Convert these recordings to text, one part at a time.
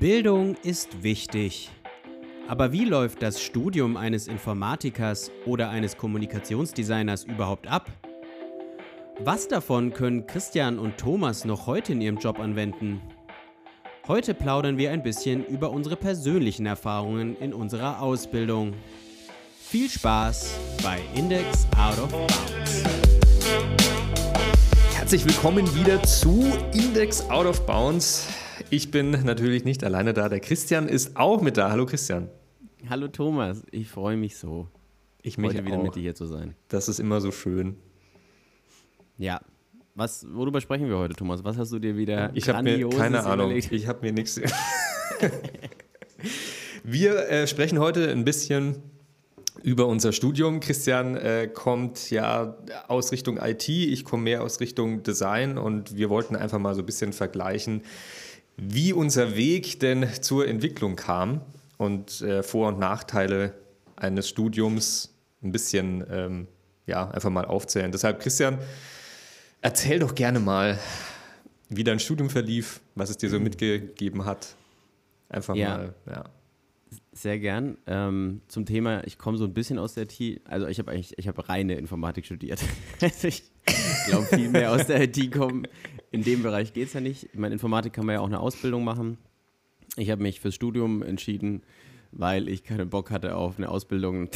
Bildung ist wichtig. Aber wie läuft das Studium eines Informatikers oder eines Kommunikationsdesigners überhaupt ab? Was davon können Christian und Thomas noch heute in ihrem Job anwenden? Heute plaudern wir ein bisschen über unsere persönlichen Erfahrungen in unserer Ausbildung. Viel Spaß bei Index Out of Bounds. Herzlich willkommen wieder zu Index Out of Bounds. Ich bin natürlich nicht alleine da. Der Christian ist auch mit da. Hallo Christian. Hallo Thomas, ich freue mich so, Ich mich heute wieder auch. mit dir hier zu sein. Das ist immer so schön. Ja, was, worüber sprechen wir heute, Thomas? Was hast du dir wieder Ich habe mir keine Ahnung. überlegt? Ich habe mir nichts. Wir äh, sprechen heute ein bisschen über unser Studium. Christian äh, kommt ja aus Richtung IT, ich komme mehr aus Richtung Design und wir wollten einfach mal so ein bisschen vergleichen, wie unser Weg denn zur Entwicklung kam und äh, Vor- und Nachteile eines Studiums ein bisschen ähm, ja, einfach mal aufzählen. Deshalb, Christian, erzähl doch gerne mal, wie dein Studium verlief, was es dir so mitgegeben hat. Einfach Ja. mal, ja. Sehr gern. Ähm, zum Thema, ich komme so ein bisschen aus der IT, also ich habe eigentlich, ich habe reine Informatik studiert. Also ich glaube, viel mehr aus der IT kommen. In dem Bereich geht es ja nicht. Ich meine, Informatik kann man ja auch eine Ausbildung machen. Ich habe mich fürs Studium entschieden, weil ich keinen Bock hatte auf eine Ausbildung.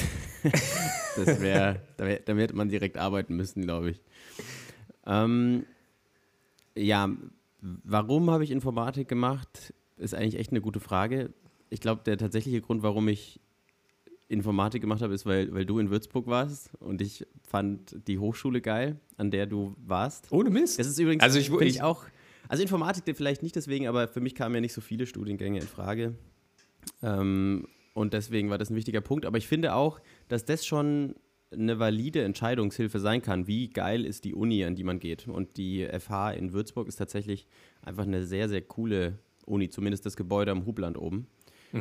das wäre, da, wär, da hätte man direkt arbeiten müssen, glaube ich. Ähm, ja, warum habe ich Informatik gemacht, ist eigentlich echt eine gute Frage. Ich glaube, der tatsächliche Grund, warum ich Informatik gemacht habe, ist, weil, weil du in Würzburg warst und ich fand die Hochschule geil, an der du warst. Ohne Mist. Das ist übrigens, Also ich- ich ich- auch, also Informatik vielleicht nicht deswegen, aber für mich kamen ja nicht so viele Studiengänge in Frage. Ähm, und deswegen war das ein wichtiger Punkt. Aber ich finde auch, dass das schon eine valide Entscheidungshilfe sein kann. Wie geil ist die Uni, an die man geht? Und die FH in Würzburg ist tatsächlich einfach eine sehr, sehr coole Uni, zumindest das Gebäude am Hubland oben,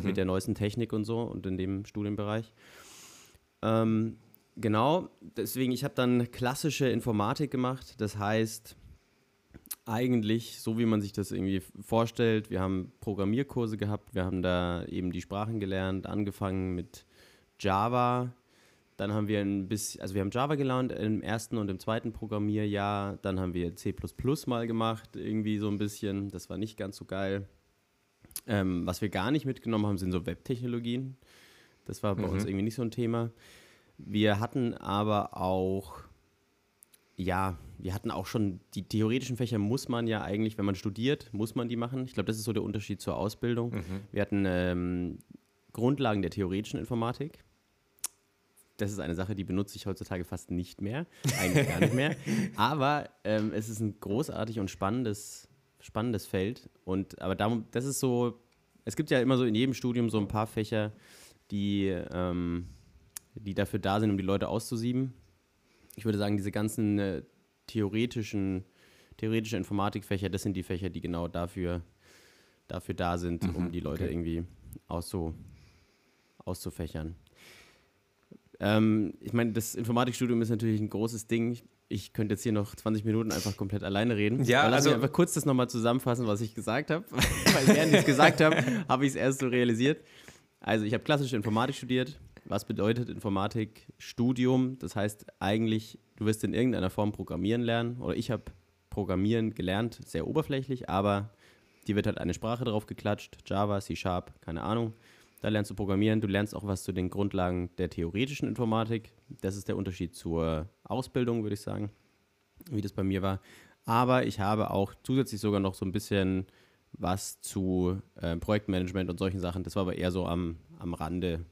mit der neuesten Technik und so und in dem Studienbereich. Ähm, genau, deswegen, ich habe dann klassische Informatik gemacht. Das heißt, eigentlich so, wie man sich das irgendwie vorstellt. Wir haben Programmierkurse gehabt, wir haben da eben die Sprachen gelernt, angefangen mit Java. Dann haben wir ein bisschen, also wir haben Java gelernt im ersten und im zweiten Programmierjahr. Dann haben wir C mal gemacht, irgendwie so ein bisschen. Das war nicht ganz so geil. Ähm, was wir gar nicht mitgenommen haben, sind so Webtechnologien. Das war bei uns irgendwie nicht so ein Thema. Wir hatten aber auch, ja, wir hatten auch schon, die theoretischen Fächer muss man ja eigentlich, wenn man studiert, muss man die machen. Ich glaube, das ist so der Unterschied zur Ausbildung. Wir hatten ähm, Grundlagen der theoretischen Informatik. Das ist eine Sache, die benutze ich heutzutage fast nicht mehr, eigentlich gar nicht mehr. Aber ähm, es ist ein großartig und spannendes, spannendes Feld. Und aber darum, das ist so, es gibt ja immer so in jedem Studium so ein paar Fächer, die, ähm, die dafür da sind, um die Leute auszusieben. Ich würde sagen, diese ganzen äh, theoretischen, theoretische Informatikfächer, das sind die Fächer, die genau dafür, dafür da sind, um die Leute okay. irgendwie auszu, auszufächern. Ähm, ich meine, das Informatikstudium ist natürlich ein großes Ding. Ich, ich könnte jetzt hier noch 20 Minuten einfach komplett alleine reden. Ja, Aber lass also- mich einfach kurz das nochmal zusammenfassen, was ich gesagt habe. Weil während ich es gesagt habe, habe ich es erst so realisiert. Also ich habe klassische Informatik studiert. Was bedeutet Informatikstudium? Das heißt eigentlich, du wirst in irgendeiner Form programmieren lernen. Oder ich habe Programmieren gelernt, sehr oberflächlich, aber dir wird halt eine Sprache drauf geklatscht, Java, C Sharp, keine Ahnung. Da lernst du Programmieren, du lernst auch was zu den Grundlagen der theoretischen Informatik. Das ist der Unterschied zur Ausbildung, würde ich sagen, wie das bei mir war. Aber ich habe auch zusätzlich sogar noch so ein bisschen was zu äh, Projektmanagement und solchen Sachen. Das war aber eher so am, am Rande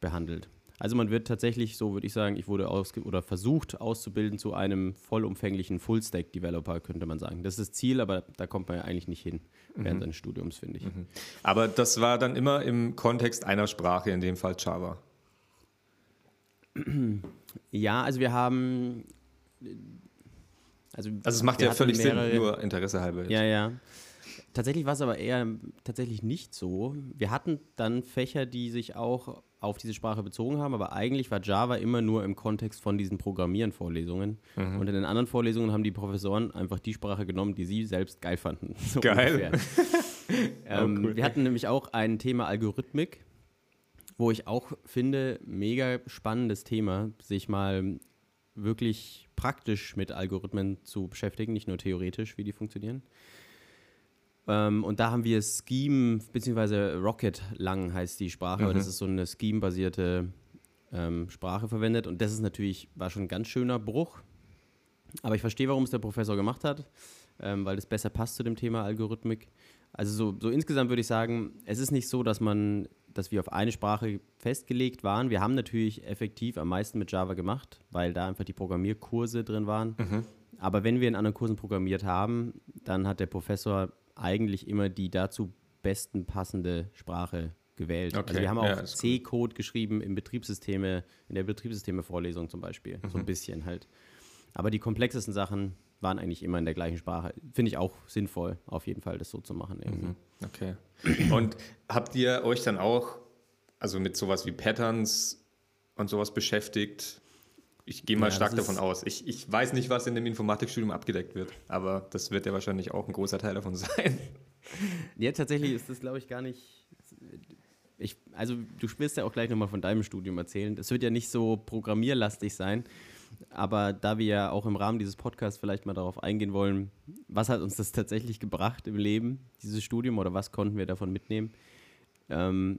behandelt. Also man wird tatsächlich, so würde ich sagen, ich wurde ausge oder versucht auszubilden zu einem vollumfänglichen Full-Stack-Developer, könnte man sagen. Das ist das Ziel, aber da kommt man ja eigentlich nicht hin während seines Studiums, finde ich. Aber das war dann immer im Kontext einer Sprache, in dem Fall Java. Ja, also wir haben. Also, Also es macht ja völlig mehrere- Sinn, nur Interesse halber. jetzt. Ja, ja. Tatsächlich war es aber eher tatsächlich nicht so. Wir hatten dann Fächer, die sich auch auf diese Sprache bezogen haben, aber eigentlich war Java immer nur im Kontext von diesen Programmieren-Vorlesungen. Mhm. Und in den anderen Vorlesungen haben die Professoren einfach die Sprache genommen, die sie selbst geil fanden. So geil. ähm, oh, cool. Wir hatten nämlich auch ein Thema Algorithmik, wo ich auch finde, mega spannendes Thema, sich mal wirklich praktisch mit Algorithmen zu beschäftigen, nicht nur theoretisch, wie die funktionieren. Ähm, und da haben wir Scheme, beziehungsweise Rocket lang heißt die Sprache, mhm. aber das ist so eine Scheme-basierte ähm, Sprache verwendet. Und das ist natürlich, war schon ein ganz schöner Bruch. Aber ich verstehe, warum es der Professor gemacht hat, ähm, weil das besser passt zu dem Thema Algorithmik. Also so, so insgesamt würde ich sagen, es ist nicht so, dass man, dass wir auf eine Sprache festgelegt waren. Wir haben natürlich effektiv am meisten mit Java gemacht, weil da einfach die Programmierkurse drin waren. Mhm. Aber wenn wir in anderen Kursen programmiert haben, dann hat der Professor eigentlich immer die dazu besten passende Sprache gewählt. Okay. Also wir haben auch ja, C-Code geschrieben im Betriebssysteme, in der Betriebssysteme-Vorlesung zum Beispiel. Mhm. So ein mhm. bisschen halt. Aber die komplexesten Sachen waren eigentlich immer in der gleichen Sprache. Finde ich auch sinnvoll, auf jeden Fall, das so zu machen. Mhm. Okay. Und habt ihr euch dann auch, also mit sowas wie Patterns und sowas beschäftigt? Ich gehe mal ja, stark davon aus. Ich, ich weiß nicht, was in dem Informatikstudium abgedeckt wird, aber das wird ja wahrscheinlich auch ein großer Teil davon sein. Ja, tatsächlich ist das, glaube ich, gar nicht. Ich, also, du wirst ja auch gleich nochmal von deinem Studium erzählen. Das wird ja nicht so programmierlastig sein, aber da wir ja auch im Rahmen dieses Podcasts vielleicht mal darauf eingehen wollen, was hat uns das tatsächlich gebracht im Leben, dieses Studium, oder was konnten wir davon mitnehmen? Ähm,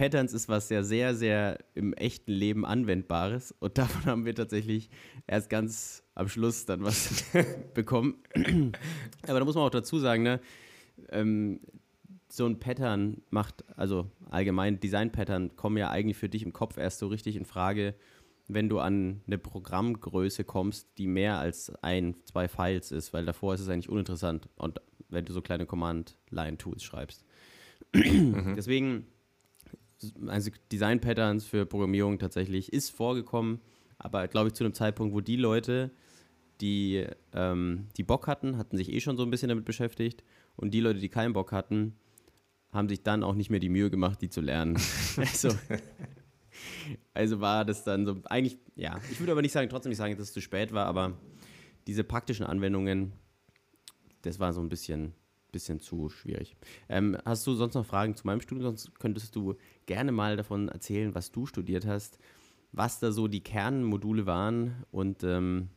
Patterns ist was sehr, sehr, sehr im echten Leben anwendbares und davon haben wir tatsächlich erst ganz am Schluss dann was bekommen. Aber da muss man auch dazu sagen, ne, ähm, so ein Pattern macht, also allgemein Design-Pattern kommen ja eigentlich für dich im Kopf erst so richtig in Frage, wenn du an eine Programmgröße kommst, die mehr als ein, zwei Files ist, weil davor ist es eigentlich uninteressant und wenn du so kleine Command-Line-Tools schreibst. Mhm. Deswegen also Design-Patterns für Programmierung tatsächlich ist vorgekommen, aber glaube ich zu einem Zeitpunkt, wo die Leute, die, ähm, die Bock hatten, hatten sich eh schon so ein bisschen damit beschäftigt und die Leute, die keinen Bock hatten, haben sich dann auch nicht mehr die Mühe gemacht, die zu lernen. also, also war das dann so, eigentlich, ja, ich würde aber nicht sagen, trotzdem nicht sagen, dass es zu spät war, aber diese praktischen Anwendungen, das war so ein bisschen bisschen zu schwierig. Ähm, hast du sonst noch Fragen zu meinem Studium? Sonst könntest du gerne mal davon erzählen, was du studiert hast, was da so die Kernmodule waren und ähm,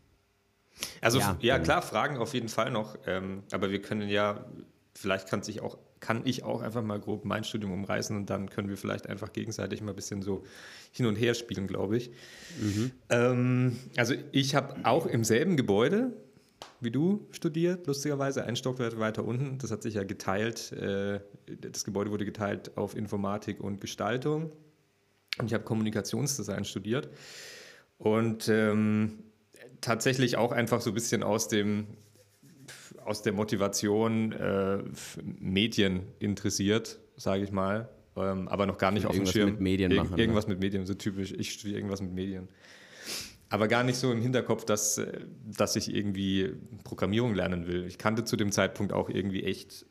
also ja, ja, klar, Fragen auf jeden Fall noch. Ähm, aber wir können ja, vielleicht kann sich auch, kann ich auch einfach mal grob mein Studium umreißen und dann können wir vielleicht einfach gegenseitig mal ein bisschen so hin und her spielen, glaube ich. Mhm. Ähm, also ich habe auch im selben Gebäude wie du studiert, lustigerweise, ein Stockwerk weiter unten. Das hat sich ja geteilt. Äh, das Gebäude wurde geteilt auf Informatik und Gestaltung. Und ich habe Kommunikationsdesign studiert. Und ähm, tatsächlich auch einfach so ein bisschen aus dem aus der Motivation äh, Medien interessiert, sage ich mal, ähm, aber noch gar nicht auf dem Schirm. Mit Medien machen, irgendwas ne? mit Medien, so typisch. Ich studiere irgendwas mit Medien aber gar nicht so im Hinterkopf, dass, äh, dass ich irgendwie Programmierung lernen will. Ich kannte zu dem Zeitpunkt auch irgendwie echt,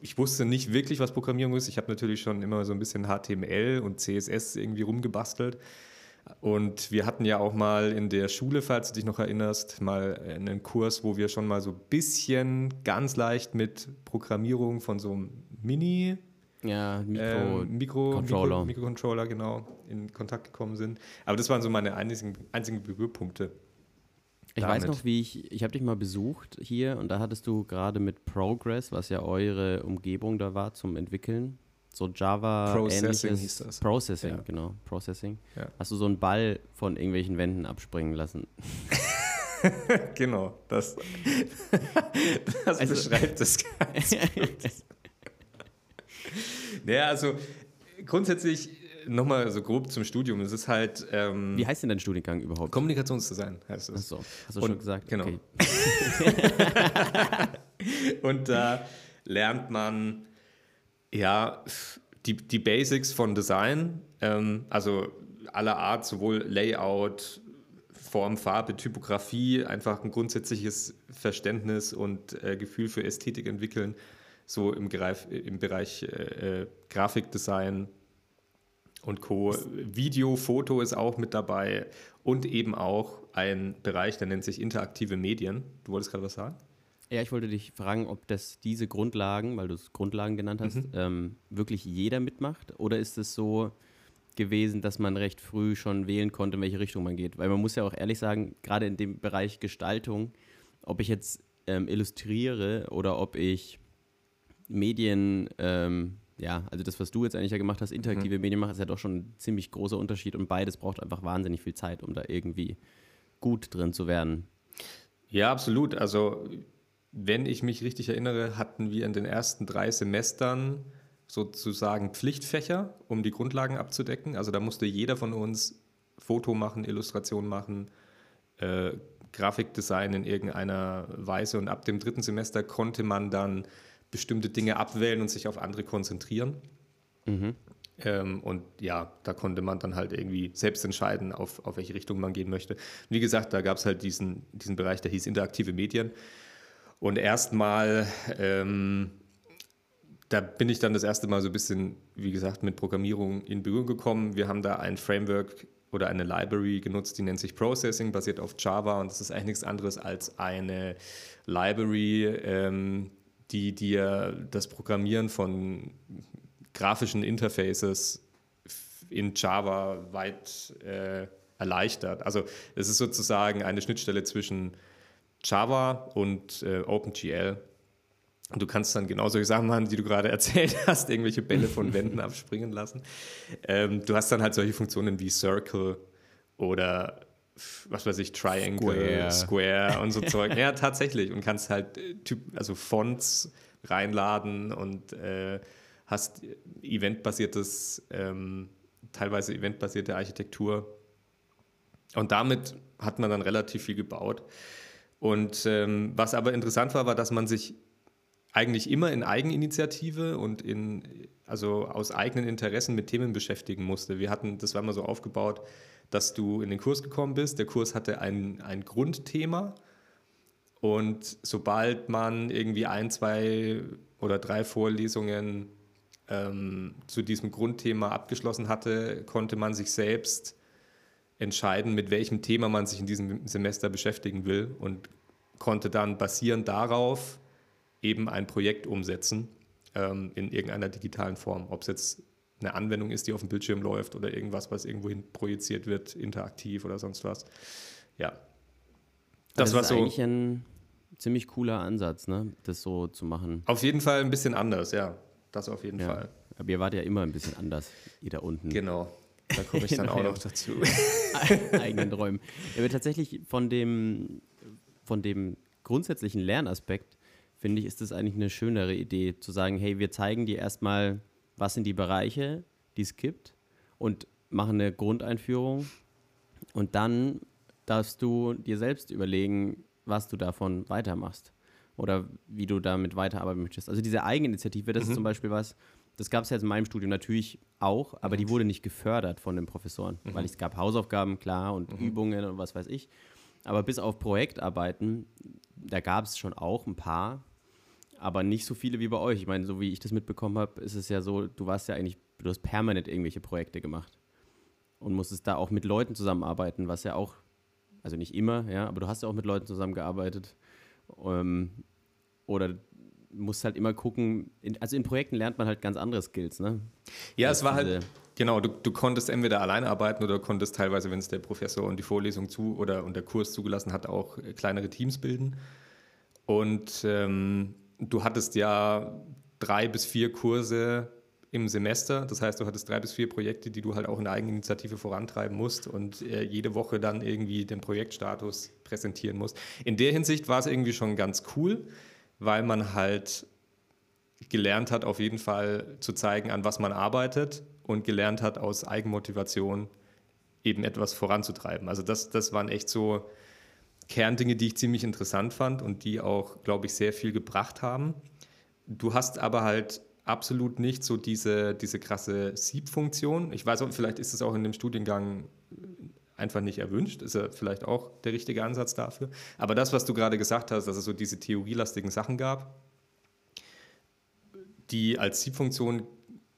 ich wusste nicht wirklich, was Programmierung ist. Ich habe natürlich schon immer so ein bisschen HTML und CSS irgendwie rumgebastelt. Und wir hatten ja auch mal in der Schule, falls du dich noch erinnerst, mal einen Kurs, wo wir schon mal so ein bisschen ganz leicht mit Programmierung von so einem Mini- ja, Mikro, äh, Mikro, Controller. Mikro, Mikrocontroller, genau, in Kontakt gekommen sind. Aber das waren so meine einzigen, einzigen Berührpunkte. Ich damit. weiß noch, wie ich, ich habe dich mal besucht hier und da hattest du gerade mit Progress, was ja eure Umgebung da war zum Entwickeln, so Java Processing hieß das. Processing, ja. genau, Processing. Ja. Hast du so einen Ball von irgendwelchen Wänden abspringen lassen? genau, das, das also, beschreibt das ganz gut. Naja, also grundsätzlich nochmal so grob zum Studium. Es ist halt. Ähm, Wie heißt denn dein Studiengang überhaupt? Kommunikationsdesign heißt es. Achso, hast du Und, schon gesagt? Genau. Okay. Und da lernt man ja die, die Basics von Design, ähm, also aller Art, sowohl Layout, Form, Farbe, Typografie, einfach ein grundsätzliches Verständnis und äh, Gefühl für Ästhetik entwickeln so im, Greif, im Bereich äh, äh, Grafikdesign. und Co. Video, Foto ist auch mit dabei und eben auch ein Bereich, der nennt sich interaktive Medien. Du wolltest gerade was sagen? Ja, ich wollte dich fragen, ob das diese Grundlagen, weil du es Grundlagen genannt hast, mhm. ähm, wirklich jeder mitmacht? Oder ist es so gewesen, dass man recht früh schon wählen konnte, in welche Richtung man geht? Weil man muss ja auch ehrlich sagen, gerade in dem Bereich Gestaltung, ob ich jetzt ähm, illustriere oder ob ich Medien, ähm, ja, also das, was du jetzt eigentlich ja gemacht hast, interaktive mhm. Medien machen, ist ja doch schon ein ziemlich großer Unterschied und beides braucht einfach wahnsinnig viel Zeit, um da irgendwie gut drin zu werden. Ja, absolut. Also wenn ich mich richtig erinnere, hatten wir in den ersten drei Semestern sozusagen Pflichtfächer, um die Grundlagen abzudecken. Also da musste jeder von uns Foto machen, Illustration machen, äh, Grafikdesign in irgendeiner Weise. Und ab dem dritten Semester konnte man dann bestimmte Dinge abwählen und sich auf andere konzentrieren. Mhm. Ähm, und ja, da konnte man dann halt irgendwie selbst entscheiden, auf, auf welche Richtung man gehen möchte. Wie gesagt, da gab es halt diesen, diesen Bereich, der hieß interaktive Medien. Und erstmal, ähm, da bin ich dann das erste Mal so ein bisschen, wie gesagt, mit Programmierung in Berührung gekommen. Wir haben da ein Framework oder eine Library genutzt, die nennt sich Processing, basiert auf Java und das ist eigentlich nichts anderes als eine Library, ähm, die dir das Programmieren von grafischen Interfaces in Java weit äh, erleichtert. Also es ist sozusagen eine Schnittstelle zwischen Java und äh, OpenGL. Und du kannst dann genau solche Sachen machen, die du gerade erzählt hast, irgendwelche Bälle von Wänden abspringen lassen. Ähm, du hast dann halt solche Funktionen wie Circle oder was weiß ich, Triangle, Square, Square und so Zeug. Ja, tatsächlich. Und kannst halt äh, typ, also Fonts reinladen und äh, hast eventbasiertes, ähm, teilweise eventbasierte Architektur. Und damit hat man dann relativ viel gebaut. Und ähm, was aber interessant war, war, dass man sich eigentlich immer in Eigeninitiative und in, also aus eigenen Interessen mit Themen beschäftigen musste. Wir hatten, das war immer so aufgebaut, dass du in den Kurs gekommen bist. Der Kurs hatte ein, ein Grundthema und sobald man irgendwie ein, zwei oder drei Vorlesungen ähm, zu diesem Grundthema abgeschlossen hatte, konnte man sich selbst entscheiden, mit welchem Thema man sich in diesem Semester beschäftigen will und konnte dann basierend darauf eben ein Projekt umsetzen ähm, in irgendeiner digitalen Form. Ob es jetzt eine Anwendung ist, die auf dem Bildschirm läuft oder irgendwas, was irgendwohin projiziert wird, interaktiv oder sonst was. Ja. Das, das war ist so. eigentlich ein ziemlich cooler Ansatz, ne? das so zu machen. Auf jeden Fall ein bisschen anders, ja. Das auf jeden ja. Fall. Aber ihr wart ja immer ein bisschen anders, ihr da unten. Genau. Da komme ich dann auch noch dazu. Eigenen Träumen. Aber tatsächlich von dem, von dem grundsätzlichen Lernaspekt, finde ich, ist das eigentlich eine schönere Idee, zu sagen, hey, wir zeigen dir erstmal, was sind die Bereiche, die es gibt und machen eine Grundeinführung und dann darfst du dir selbst überlegen, was du davon weitermachst oder wie du damit weiterarbeiten möchtest. Also diese Eigeninitiative, das mhm. ist zum Beispiel was, das gab es ja jetzt in meinem Studium natürlich auch, aber mhm. die wurde nicht gefördert von den Professoren, mhm. weil es gab Hausaufgaben, klar, und mhm. Übungen und was weiß ich. Aber bis auf Projektarbeiten, da gab es schon auch ein paar, aber nicht so viele wie bei euch. Ich meine, so wie ich das mitbekommen habe, ist es ja so, du warst ja eigentlich, du hast permanent irgendwelche Projekte gemacht und musstest da auch mit Leuten zusammenarbeiten, was ja auch, also nicht immer, ja, aber du hast ja auch mit Leuten zusammengearbeitet. Ähm, oder musst halt immer gucken, in, also in Projekten lernt man halt ganz andere Skills, ne? Ja, es war halt, genau, du, du konntest entweder alleine arbeiten oder konntest teilweise, wenn es der Professor und die Vorlesung zu oder und der Kurs zugelassen hat, auch kleinere Teams bilden. Und ähm, du hattest ja drei bis vier Kurse im Semester. Das heißt, du hattest drei bis vier Projekte, die du halt auch in der Eigeninitiative vorantreiben musst und äh, jede Woche dann irgendwie den Projektstatus präsentieren musst. In der Hinsicht war es irgendwie schon ganz cool weil man halt gelernt hat, auf jeden Fall zu zeigen, an was man arbeitet und gelernt hat, aus Eigenmotivation eben etwas voranzutreiben. Also das, das waren echt so Kerndinge, die ich ziemlich interessant fand und die auch, glaube ich, sehr viel gebracht haben. Du hast aber halt absolut nicht so diese, diese krasse Sieb-Funktion. Ich weiß auch, vielleicht ist es auch in dem Studiengang einfach nicht erwünscht. Ist ja vielleicht auch der richtige Ansatz dafür. Aber das, was du gerade gesagt hast, dass es so diese theorielastigen Sachen gab, die als Siebfunktion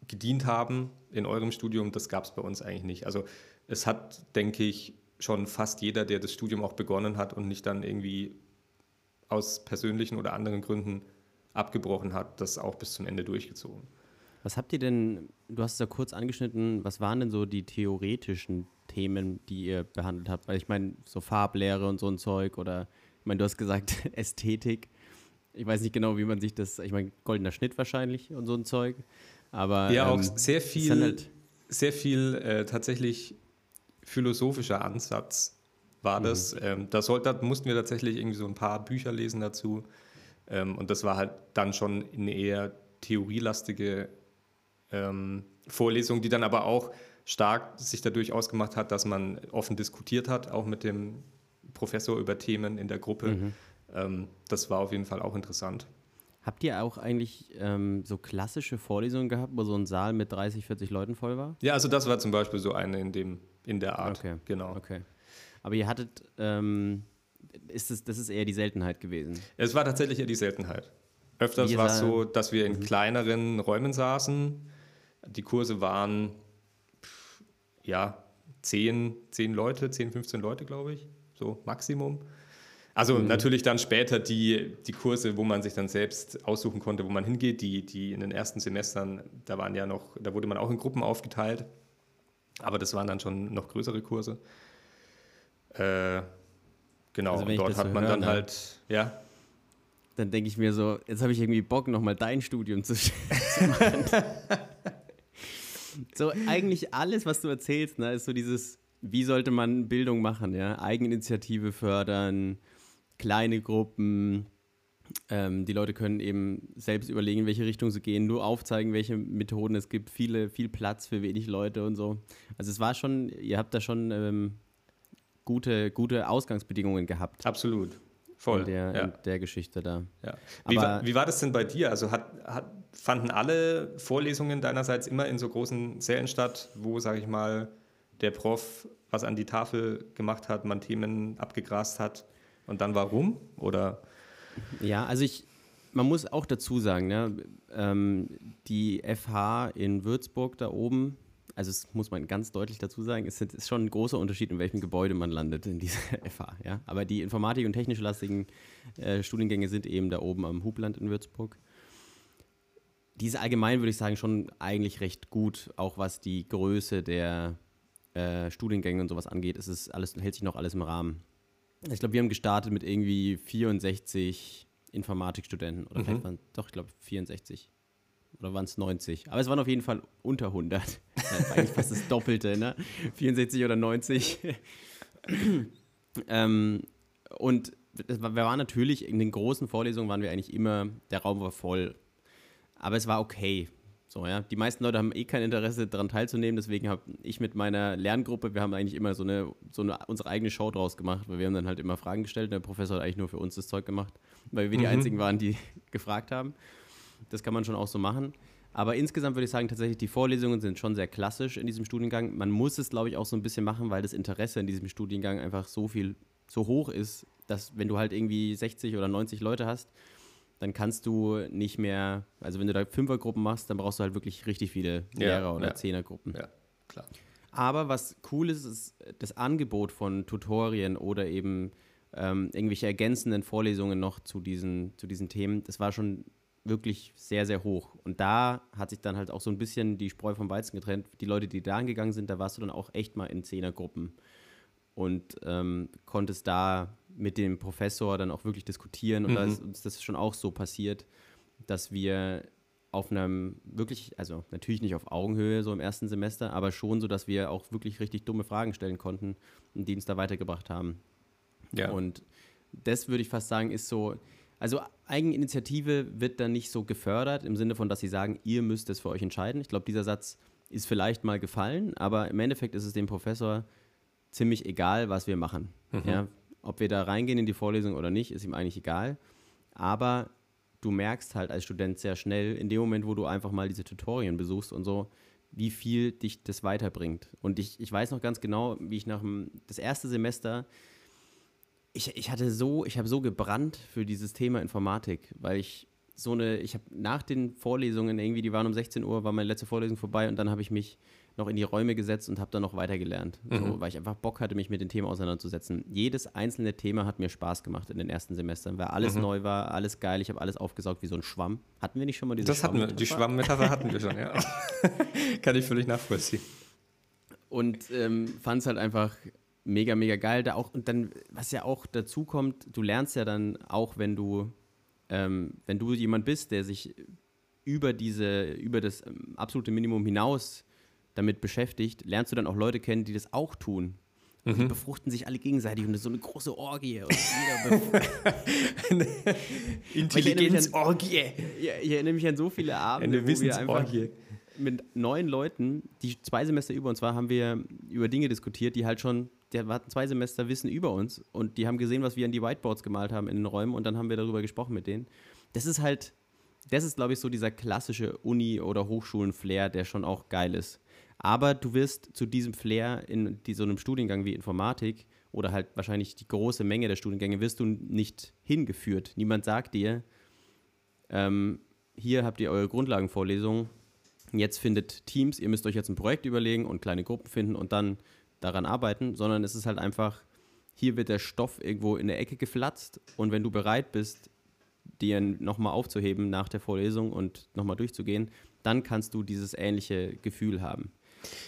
gedient haben, in eurem Studium, das gab es bei uns eigentlich nicht. Also es hat, denke ich, schon fast jeder, der das Studium auch begonnen hat und nicht dann irgendwie aus persönlichen oder anderen Gründen abgebrochen hat, das auch bis zum Ende durchgezogen. Was habt ihr denn, du hast es ja kurz angeschnitten, was waren denn so die theoretischen Themen, die ihr behandelt habt? Weil ich meine, so Farblehre und so ein Zeug oder, ich meine, du hast gesagt Ästhetik. Ich weiß nicht genau, wie man sich das, ich meine, goldener Schnitt wahrscheinlich und so ein Zeug. Aber ja, auch ähm, sehr viel, halt sehr viel äh, tatsächlich philosophischer Ansatz war mhm. das. Ähm, da, sollte, da mussten wir tatsächlich irgendwie so ein paar Bücher lesen dazu. Ähm, und das war halt dann schon eine eher theorielastige ähm, Vorlesung, die dann aber auch stark sich dadurch ausgemacht hat, dass man offen diskutiert hat, auch mit dem Professor über Themen in der Gruppe. Mhm. Ähm, das war auf jeden Fall auch interessant. Habt ihr auch eigentlich ähm, so klassische Vorlesungen gehabt, wo so ein Saal mit 30, 40 Leuten voll war? Ja, also das war zum Beispiel so eine in, dem, in der Art. Okay. Genau. Okay. Aber ihr hattet, ähm, ist es, das ist eher die Seltenheit gewesen? Es war tatsächlich eher die Seltenheit. Öfters war es so, dass wir in mhm. kleineren Räumen saßen. Die Kurse waren, ja, 10, 10 Leute, 10, 15 Leute, glaube ich, so Maximum. Also mhm. natürlich dann später die, die Kurse, wo man sich dann selbst aussuchen konnte, wo man hingeht, die, die in den ersten Semestern, da waren ja noch, da wurde man auch in Gruppen aufgeteilt, aber das waren dann schon noch größere Kurse. Äh, genau, also dort hat man höre, dann ne? halt, ja. Dann denke ich mir so, jetzt habe ich irgendwie Bock, nochmal dein Studium zu, zu machen. so eigentlich alles, was du erzählst, ne, ist so dieses, wie sollte man Bildung machen, ja? Eigeninitiative fördern, kleine Gruppen. Ähm, die Leute können eben selbst überlegen, in welche Richtung sie gehen, nur aufzeigen, welche Methoden es gibt, viele, viel Platz für wenig Leute und so. Also es war schon, ihr habt da schon ähm, gute, gute Ausgangsbedingungen gehabt. Absolut. Voll. In der, ja. in der Geschichte da. Ja. Wie, war, wie war das denn bei dir? Also hat, hat, fanden alle Vorlesungen deinerseits immer in so großen Sälen statt, wo, sage ich mal, der Prof was an die Tafel gemacht hat, man Themen abgegrast hat und dann warum? Oder? Ja, also ich, man muss auch dazu sagen, ne, ähm, die FH in Würzburg da oben, also es muss man ganz deutlich dazu sagen, es ist schon ein großer Unterschied, in welchem Gebäude man landet in dieser FH. Ja? Aber die Informatik- und technisch lastigen äh, Studiengänge sind eben da oben am Hubland in Würzburg. Diese allgemein würde ich sagen schon eigentlich recht gut, auch was die Größe der äh, Studiengänge und sowas angeht. Es alles, hält sich noch alles im Rahmen. Ich glaube, wir haben gestartet mit irgendwie 64 Informatikstudenten. Oder mhm. vielleicht waren doch, ich glaube, 64 oder waren es 90? Aber es waren auf jeden Fall unter 100. Das war eigentlich fast das Doppelte, ne? 64 oder 90. ähm, und war, wir waren natürlich, in den großen Vorlesungen waren wir eigentlich immer, der Raum war voll. Aber es war okay. So, ja. Die meisten Leute haben eh kein Interesse daran teilzunehmen, deswegen habe ich mit meiner Lerngruppe, wir haben eigentlich immer so eine, so eine unsere eigene Show draus gemacht, weil wir haben dann halt immer Fragen gestellt. Der Professor hat eigentlich nur für uns das Zeug gemacht, weil wir mhm. die einzigen waren, die gefragt haben. Das kann man schon auch so machen. Aber insgesamt würde ich sagen, tatsächlich, die Vorlesungen sind schon sehr klassisch in diesem Studiengang. Man muss es, glaube ich, auch so ein bisschen machen, weil das Interesse in diesem Studiengang einfach so viel, so hoch ist, dass wenn du halt irgendwie 60 oder 90 Leute hast, dann kannst du nicht mehr, also wenn du da Fünfergruppen machst, dann brauchst du halt wirklich richtig viele Lehrer ja, oder ja. Zehnergruppen. Ja, klar. Aber was cool ist, ist das Angebot von Tutorien oder eben ähm, irgendwelche ergänzenden Vorlesungen noch zu diesen, zu diesen Themen. Das war schon wirklich sehr, sehr hoch. Und da hat sich dann halt auch so ein bisschen die Spreu vom Weizen getrennt. Die Leute, die da angegangen sind, da warst du dann auch echt mal in Zehnergruppen und ähm, konntest da mit dem Professor dann auch wirklich diskutieren. Und mhm. da ist uns das schon auch so passiert, dass wir auf einem wirklich, also natürlich nicht auf Augenhöhe so im ersten Semester, aber schon so, dass wir auch wirklich richtig dumme Fragen stellen konnten und die uns da weitergebracht haben. Ja. Und das würde ich fast sagen, ist so, also Eigeninitiative wird dann nicht so gefördert im Sinne von, dass sie sagen, ihr müsst es für euch entscheiden. Ich glaube, dieser Satz ist vielleicht mal gefallen, aber im Endeffekt ist es dem Professor ziemlich egal, was wir machen. Mhm. Ja, ob wir da reingehen in die Vorlesung oder nicht, ist ihm eigentlich egal. Aber du merkst halt als Student sehr schnell, in dem Moment, wo du einfach mal diese Tutorien besuchst und so, wie viel dich das weiterbringt. Und ich, ich weiß noch ganz genau, wie ich nach dem das erste Semester ich, ich hatte so, ich habe so gebrannt für dieses Thema Informatik, weil ich so eine, ich habe nach den Vorlesungen irgendwie, die waren um 16 Uhr, war meine letzte Vorlesung vorbei und dann habe ich mich noch in die Räume gesetzt und habe dann noch weitergelernt, mhm. so, weil ich einfach Bock hatte, mich mit den Themen auseinanderzusetzen. Jedes einzelne Thema hat mir Spaß gemacht in den ersten Semestern, weil alles mhm. neu war, alles geil, ich habe alles aufgesaugt wie so ein Schwamm. Hatten wir nicht schon mal diese Das hatten wir, die Schwammmetapher hatten wir schon, ja. Kann ich völlig nachvollziehen. Und ähm, fand es halt einfach mega, mega geil. Da auch, und dann, was ja auch dazu kommt, du lernst ja dann auch, wenn du ähm, wenn du jemand bist, der sich über diese, über das ähm, absolute Minimum hinaus damit beschäftigt, lernst du dann auch Leute kennen, die das auch tun. Mhm. Die befruchten sich alle gegenseitig und das ist so eine große Orgie. Intelligenzorgie. Ich, ich, erinnere mich an so viele Abende, eine wo wir einfach mit neun Leuten, die zwei Semester über uns waren, haben wir über Dinge diskutiert, die halt schon der hatten zwei Semester Wissen über uns und die haben gesehen, was wir an die Whiteboards gemalt haben in den Räumen und dann haben wir darüber gesprochen mit denen. Das ist halt, das ist, glaube ich, so dieser klassische Uni- oder Hochschulen-Flair, der schon auch geil ist. Aber du wirst zu diesem Flair in die, so einem Studiengang wie Informatik oder halt wahrscheinlich die große Menge der Studiengänge wirst du nicht hingeführt. Niemand sagt dir, ähm, hier habt ihr eure Grundlagenvorlesung, jetzt findet Teams, ihr müsst euch jetzt ein Projekt überlegen und kleine Gruppen finden und dann daran arbeiten, sondern es ist halt einfach, hier wird der Stoff irgendwo in der Ecke geflatzt und wenn du bereit bist, den nochmal aufzuheben nach der Vorlesung und nochmal durchzugehen, dann kannst du dieses ähnliche Gefühl haben.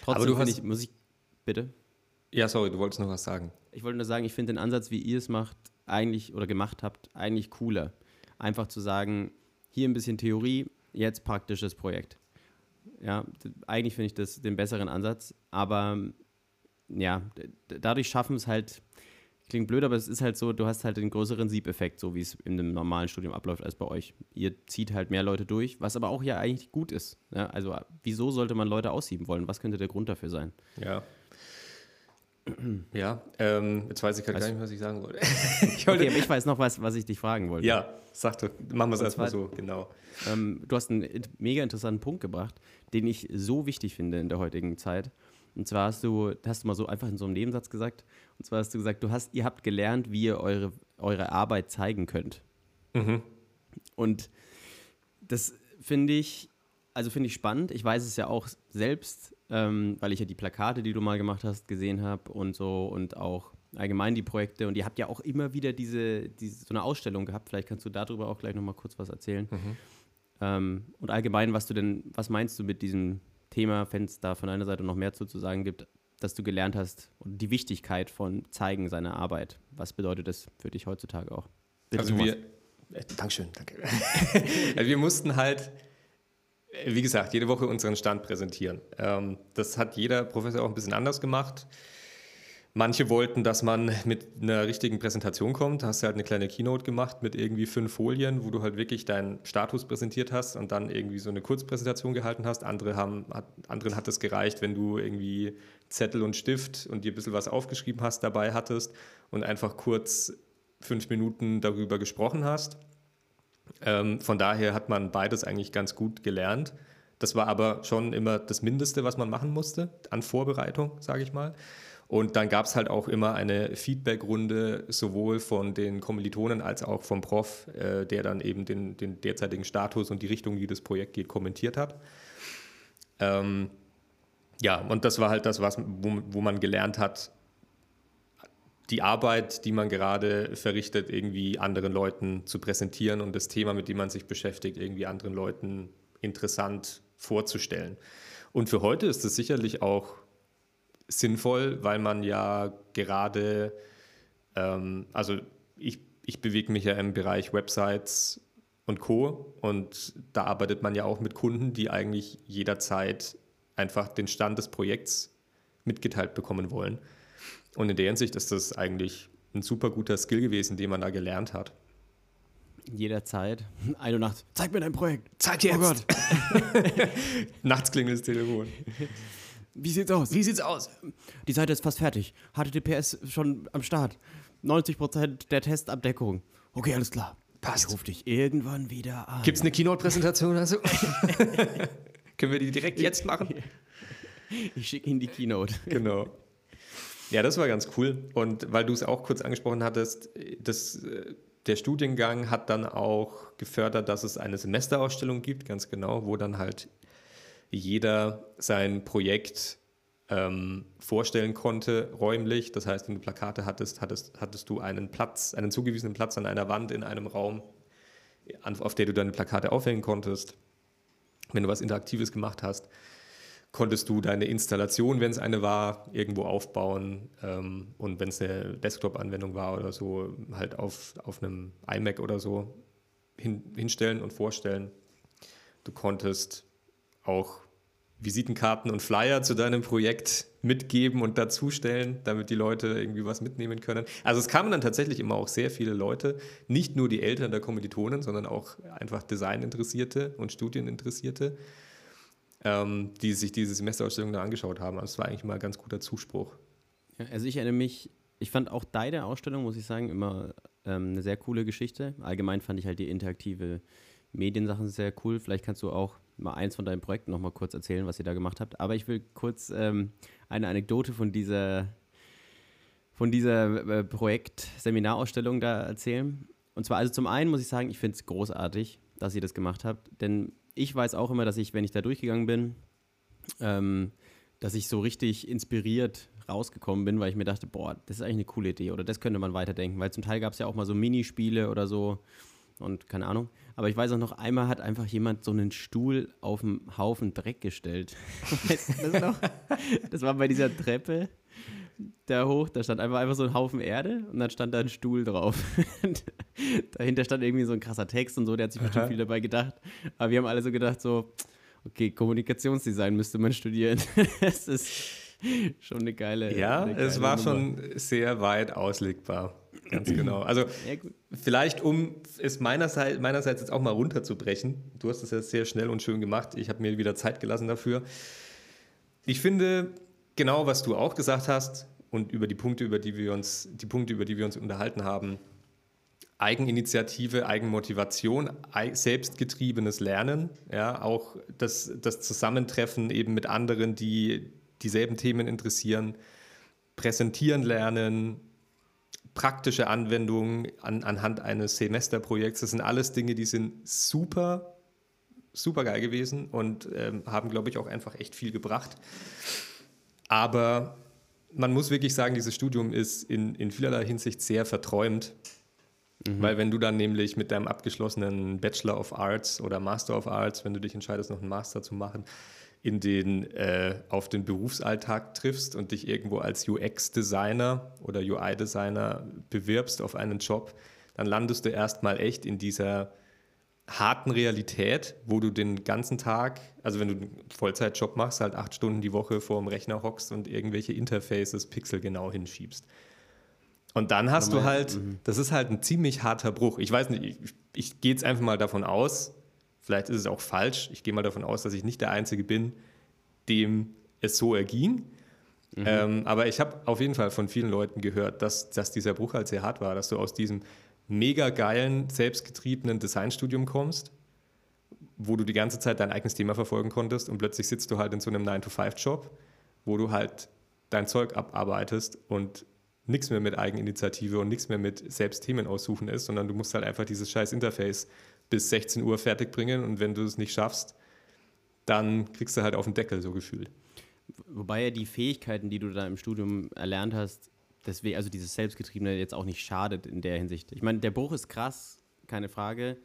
Trotzdem Aber du hast, ich, muss ich, bitte? Ja, sorry, du wolltest noch was sagen. Ich wollte nur sagen, ich finde den Ansatz, wie ihr es macht, eigentlich oder gemacht habt, eigentlich cooler. Einfach zu sagen, hier ein bisschen Theorie, jetzt praktisches Projekt. Ja, eigentlich finde ich das den besseren Ansatz, aber ja, dadurch schaffen es halt, klingt blöd, aber es ist halt so, du hast halt den größeren Siebeffekt, so wie es in einem normalen Studium abläuft, als bei euch. Ihr zieht halt mehr Leute durch, was aber auch ja eigentlich gut ist. Ja, also wieso sollte man Leute aussieben wollen? Was könnte der Grund dafür sein? Ja. Ja, ähm, jetzt weiß ich gerade gar nicht, was ich sagen wollte. ich wollte okay, aber ich weiß noch was, was ich dich fragen wollte. Ja, sag doch, machen wir es erstmal so, genau. Ähm, du hast einen mega interessanten Punkt gebracht, den ich so wichtig finde in der heutigen Zeit. Und zwar hast du, hast du mal so einfach in so einem Nebensatz gesagt, und zwar hast du gesagt, du hast, ihr habt gelernt, wie ihr eure, eure Arbeit zeigen könnt. Mhm. Und das finde ich, also finde ich spannend. Ich weiß es ja auch selbst, ähm, weil ich ja die Plakate, die du mal gemacht hast, gesehen habe und so und auch allgemein die Projekte. Und ihr habt ja auch immer wieder diese, diese so eine Ausstellung gehabt. Vielleicht kannst du darüber auch gleich nochmal kurz was erzählen. Mhm. Ähm, und allgemein, was du denn, was meinst du mit diesem Thema, wenn es da von einer Seite noch mehr zu, zu sagen gibt, dass du gelernt hast und die Wichtigkeit von Zeigen seiner Arbeit. Was bedeutet das für dich heutzutage auch? Bitte also wir, äh, Dankeschön, danke. also wir mussten halt, wie gesagt, jede Woche unseren Stand präsentieren. Ähm, das hat jeder Professor auch ein bisschen anders gemacht. Manche wollten, dass man mit einer richtigen Präsentation kommt. Hast du halt eine kleine Keynote gemacht mit irgendwie fünf Folien, wo du halt wirklich deinen Status präsentiert hast und dann irgendwie so eine Kurzpräsentation gehalten hast. Andere haben, hat, anderen hat es gereicht, wenn du irgendwie Zettel und Stift und dir ein bisschen was aufgeschrieben hast dabei hattest und einfach kurz fünf Minuten darüber gesprochen hast. Ähm, von daher hat man beides eigentlich ganz gut gelernt. Das war aber schon immer das Mindeste, was man machen musste an Vorbereitung, sage ich mal. Und dann gab es halt auch immer eine Feedback-Runde, sowohl von den Kommilitonen als auch vom Prof, äh, der dann eben den, den, derzeitigen Status und die Richtung, wie das Projekt geht, kommentiert hat. Ähm, ja, und das war halt das, was, wo, wo man gelernt hat, die Arbeit, die man gerade verrichtet, irgendwie anderen Leuten zu präsentieren und das Thema, mit dem man sich beschäftigt, irgendwie anderen Leuten interessant vorzustellen. Und für heute ist es sicherlich auch sinnvoll, weil man ja gerade, ähm, also ich, ich bewege mich ja im Bereich Websites und Co. Und da arbeitet man ja auch mit Kunden, die eigentlich jederzeit einfach den Stand des Projekts mitgeteilt bekommen wollen. Und in der Hinsicht ist das eigentlich ein super guter Skill gewesen, den man da gelernt hat. Jederzeit. Eine Nacht. Zeig mir dein Projekt. Zeig jetzt. Oh Gott. Nachts klingelt das Telefon. Wie sieht's aus? Wie sieht's aus? Die Seite ist fast fertig. HTTPS schon am Start. 90% der Testabdeckung. Okay, alles klar. Passt. Ich ruf dich irgendwann wieder an. Gibt's eine Keynote-Präsentation also? Können wir die direkt jetzt machen? Ich schicke Ihnen die Keynote. Genau. Ja, das war ganz cool. Und weil du es auch kurz angesprochen hattest, das äh, der Studiengang hat dann auch gefördert, dass es eine Semesterausstellung gibt, ganz genau, wo dann halt jeder sein Projekt ähm, vorstellen konnte, räumlich. Das heißt, wenn du Plakate hattest, hattest, hattest du einen Platz, einen zugewiesenen Platz an einer Wand in einem Raum, auf der du deine Plakate aufhängen konntest. Wenn du was Interaktives gemacht hast, konntest du deine Installation, wenn es eine war, irgendwo aufbauen. Ähm, und wenn es eine Desktop-Anwendung war oder so, halt auf, auf einem iMac oder so hin, hinstellen und vorstellen. Du konntest auch Visitenkarten und Flyer zu deinem Projekt mitgeben und dazustellen, damit die Leute irgendwie was mitnehmen können. Also es kamen dann tatsächlich immer auch sehr viele Leute, nicht nur die Eltern der Kommilitonen, sondern auch einfach Designinteressierte und Studieninteressierte, ähm, die sich diese Semesterausstellung da angeschaut haben. Also es war eigentlich mal ein ganz guter Zuspruch. Ja, also ich erinnere mich, ich fand auch deine Ausstellung, muss ich sagen, immer ähm, eine sehr coole Geschichte. Allgemein fand ich halt die interaktive Mediensachen sehr cool. Vielleicht kannst du auch mal eins von deinen Projekten noch mal kurz erzählen, was ihr da gemacht habt. Aber ich will kurz ähm, eine Anekdote von dieser, von dieser äh, Projekt-Seminarausstellung da erzählen. Und zwar, also zum einen muss ich sagen, ich finde es großartig, dass ihr das gemacht habt. Denn ich weiß auch immer, dass ich, wenn ich da durchgegangen bin, ähm, dass ich so richtig inspiriert rausgekommen bin, weil ich mir dachte, boah, das ist eigentlich eine coole Idee oder das könnte man weiterdenken. Weil zum Teil gab es ja auch mal so Minispiele oder so und keine Ahnung. Aber ich weiß auch noch, einmal hat einfach jemand so einen Stuhl auf einen Haufen Dreck gestellt. das, noch, das war bei dieser Treppe da hoch, da stand einfach, einfach so ein Haufen Erde und dann stand da ein Stuhl drauf. Dahinter stand irgendwie so ein krasser Text und so, der hat sich bestimmt viel dabei gedacht. Aber wir haben alle so gedacht, so, okay, Kommunikationsdesign müsste man studieren. das ist schon eine geile. Ja, eine geile es war Nummer. schon sehr weit auslegbar. Ganz genau. Also ja, vielleicht, um es meinerseits, meinerseits jetzt auch mal runterzubrechen. Du hast es ja sehr schnell und schön gemacht. Ich habe mir wieder Zeit gelassen dafür. Ich finde, genau was du auch gesagt hast und über die Punkte, über die wir uns, die Punkte, über die wir uns unterhalten haben, Eigeninitiative, Eigenmotivation, selbstgetriebenes Lernen, ja, auch das, das Zusammentreffen eben mit anderen, die dieselben Themen interessieren, präsentieren lernen, praktische Anwendungen an, anhand eines Semesterprojekts. Das sind alles Dinge, die sind super, super geil gewesen und ähm, haben, glaube ich, auch einfach echt viel gebracht. Aber man muss wirklich sagen, dieses Studium ist in, in vielerlei Hinsicht sehr verträumt. Mhm. Weil wenn du dann nämlich mit deinem abgeschlossenen Bachelor of Arts oder Master of Arts, wenn du dich entscheidest, noch einen Master zu machen, in den, äh, auf den Berufsalltag triffst und dich irgendwo als UX-Designer oder UI-Designer bewirbst auf einen Job, dann landest du erstmal echt in dieser harten Realität, wo du den ganzen Tag, also wenn du einen Vollzeitjob machst, halt acht Stunden die Woche vor dem Rechner hockst und irgendwelche Interfaces pixelgenau hinschiebst. Und dann hast du halt, mhm. das ist halt ein ziemlich harter Bruch. Ich weiß nicht, ich, ich gehe jetzt einfach mal davon aus, Vielleicht ist es auch falsch. Ich gehe mal davon aus, dass ich nicht der Einzige bin, dem es so erging. Mhm. Ähm, aber ich habe auf jeden Fall von vielen Leuten gehört, dass, dass dieser Bruch halt sehr hart war, dass du aus diesem mega geilen, selbstgetriebenen Designstudium kommst, wo du die ganze Zeit dein eigenes Thema verfolgen konntest und plötzlich sitzt du halt in so einem 9-to-5-Job, wo du halt dein Zeug abarbeitest und nichts mehr mit Eigeninitiative und nichts mehr mit selbst Themen aussuchen ist, sondern du musst halt einfach dieses scheiß Interface bis 16 Uhr fertig bringen und wenn du es nicht schaffst, dann kriegst du halt auf den Deckel so gefühlt. Wobei ja die Fähigkeiten, die du da im Studium erlernt hast, deswegen, also dieses Selbstgetriebene jetzt auch nicht schadet in der Hinsicht. Ich meine, der Bruch ist krass, keine Frage.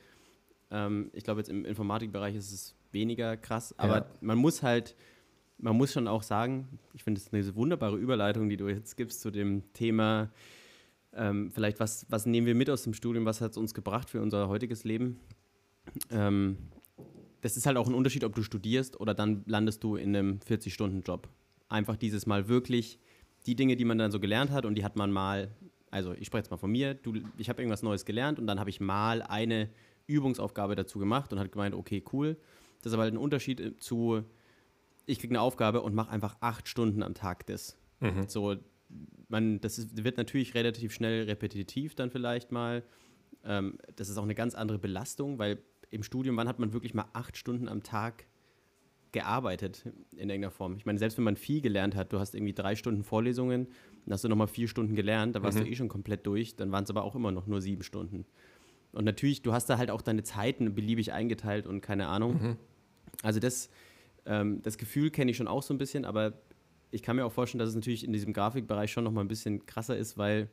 Ähm, ich glaube, jetzt im Informatikbereich ist es weniger krass, aber ja. man muss halt, man muss schon auch sagen, ich finde es eine wunderbare Überleitung, die du jetzt gibst zu dem Thema, ähm, vielleicht was, was nehmen wir mit aus dem Studium, was hat es uns gebracht für unser heutiges Leben? Ähm, das ist halt auch ein Unterschied, ob du studierst oder dann landest du in einem 40-Stunden-Job. Einfach dieses Mal wirklich die Dinge, die man dann so gelernt hat und die hat man mal, also ich spreche jetzt mal von mir, du, ich habe irgendwas Neues gelernt und dann habe ich mal eine Übungsaufgabe dazu gemacht und hat gemeint, okay, cool. Das ist aber halt ein Unterschied äh, zu, ich kriege eine Aufgabe und mache einfach acht Stunden am Tag das. Mhm. So, man, das ist, wird natürlich relativ schnell repetitiv dann vielleicht mal. Ähm, das ist auch eine ganz andere Belastung, weil im Studium, wann hat man wirklich mal acht Stunden am Tag gearbeitet in irgendeiner Form. Ich meine, selbst wenn man viel gelernt hat, du hast irgendwie drei Stunden Vorlesungen, dann hast du nochmal vier Stunden gelernt, da warst mhm. du eh schon komplett durch, dann waren es aber auch immer noch nur sieben Stunden. Und natürlich, du hast da halt auch deine Zeiten beliebig eingeteilt und keine Ahnung. Mhm. Also das, ähm, das Gefühl kenne ich schon auch so ein bisschen, aber ich kann mir auch vorstellen, dass es natürlich in diesem Grafikbereich schon nochmal ein bisschen krasser ist, weil